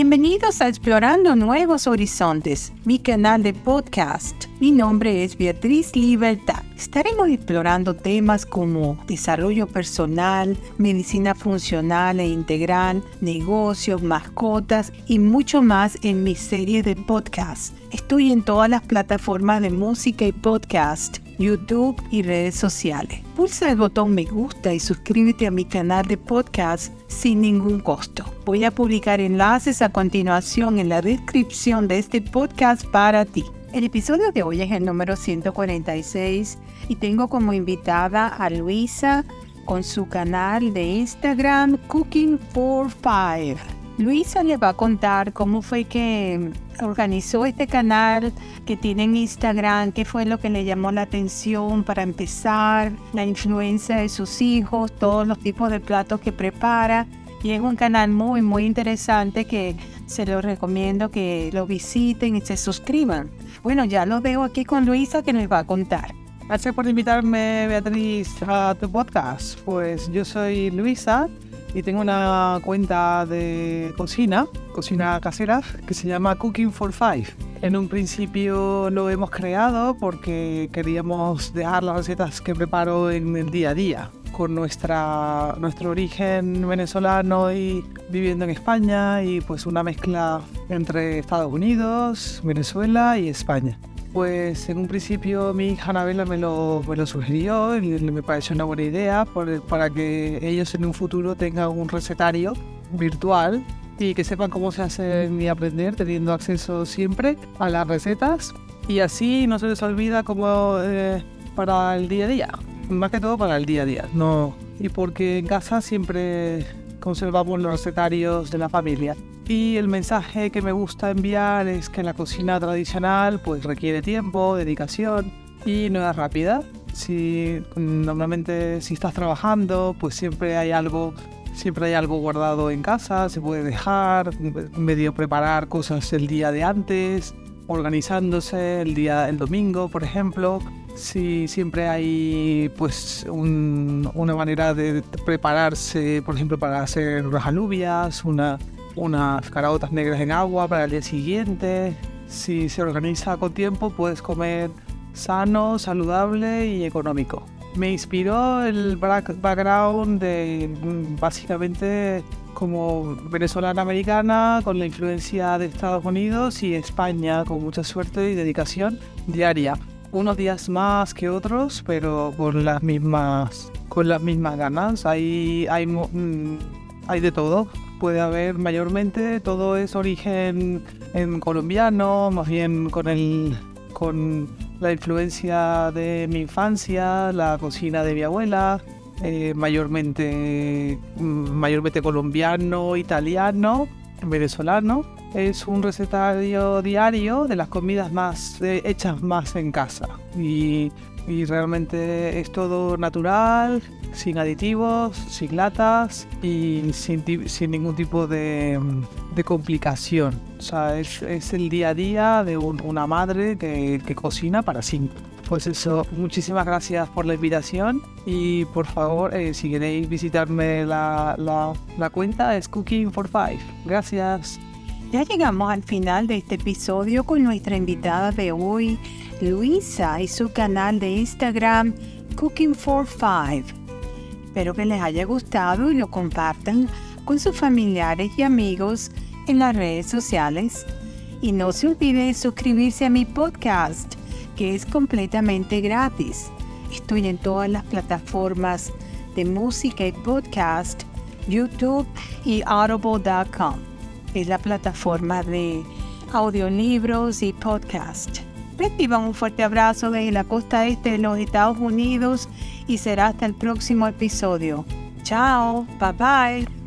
Bienvenidos a Explorando Nuevos Horizontes, mi canal de podcast. Mi nombre es Beatriz Libertad. Estaremos explorando temas como desarrollo personal, medicina funcional e integral, negocios, mascotas y mucho más en mi serie de podcast. Estoy en todas las plataformas de música y podcast YouTube y redes sociales. Pulsa el botón me gusta y suscríbete a mi canal de podcast sin ningún costo. Voy a publicar enlaces a continuación en la descripción de este podcast para ti. El episodio de hoy es el número 146 y tengo como invitada a Luisa con su canal de Instagram Cooking for Five. Luisa le va a contar cómo fue que organizó este canal que tiene en Instagram, qué fue lo que le llamó la atención para empezar, la influencia de sus hijos, todos los tipos de platos que prepara. Y es un canal muy, muy interesante que se lo recomiendo que lo visiten y se suscriban. Bueno, ya lo veo aquí con Luisa que nos va a contar. Gracias por invitarme, Beatriz, a tu podcast. Pues yo soy Luisa y tengo una cuenta de cocina, cocina casera, que se llama Cooking for Five. En un principio lo hemos creado porque queríamos dejar las recetas que preparo en el día a día, con nuestra, nuestro origen venezolano y viviendo en España y pues una mezcla entre Estados Unidos, Venezuela y España. Pues en un principio mi hija Anabela me lo, me lo sugirió y me pareció una buena idea para que ellos en un futuro tengan un recetario virtual y que sepan cómo se hace y aprender teniendo acceso siempre a las recetas. Y así no se les olvida como eh, para el día a día, más que todo para el día a día, no y porque en casa siempre conservamos los recetarios de la familia. Y el mensaje que me gusta enviar es que la cocina tradicional pues requiere tiempo, dedicación y no es rápida. Si normalmente si estás trabajando, pues siempre hay algo siempre hay algo guardado en casa, se puede dejar, medio preparar cosas el día de antes, organizándose el día el domingo, por ejemplo. Si siempre hay pues una manera de prepararse, por ejemplo, para hacer unas alubias, una unas caraotas negras en agua para el día siguiente. Si se organiza con tiempo, puedes comer sano, saludable y económico. Me inspiró el background de básicamente como venezolana americana con la influencia de Estados Unidos y España con mucha suerte y dedicación diaria. Unos días más que otros, pero con las mismas con las mismas ganas. Hay hay, mm, hay de todo puede haber mayormente, todo es origen en colombiano, más bien con, el, con la influencia de mi infancia, la cocina de mi abuela, eh, mayormente, mm, mayormente colombiano, italiano, venezolano. Es un recetario diario de las comidas más hechas más en casa y, y realmente es todo natural, sin aditivos, sin latas y sin, ningún tipo de, complicación. O sea, es, el día a día de una madre que, cocina para cinco. Pues eso, muchísimas gracias por la invitación y por favor, eh, si queréis visitarme la, la cuenta es Cooking for Five. Gracias. Ya llegamos al final de este episodio con nuestra invitada de hoy, Luisa, y su canal de Instagram Cooking for Five. Espero que les haya gustado y lo compartan con sus familiares y amigos en las redes sociales. Y no se olviden de suscribirse a mi podcast, que es completamente gratis. Estoy en todas las plataformas de música y podcast, YouTube y audible.com. Es la plataforma de audiolibros y podcast. Reciban un fuerte abrazo desde la costa este de los Estados Unidos y será hasta el próximo episodio. Chao, bye bye.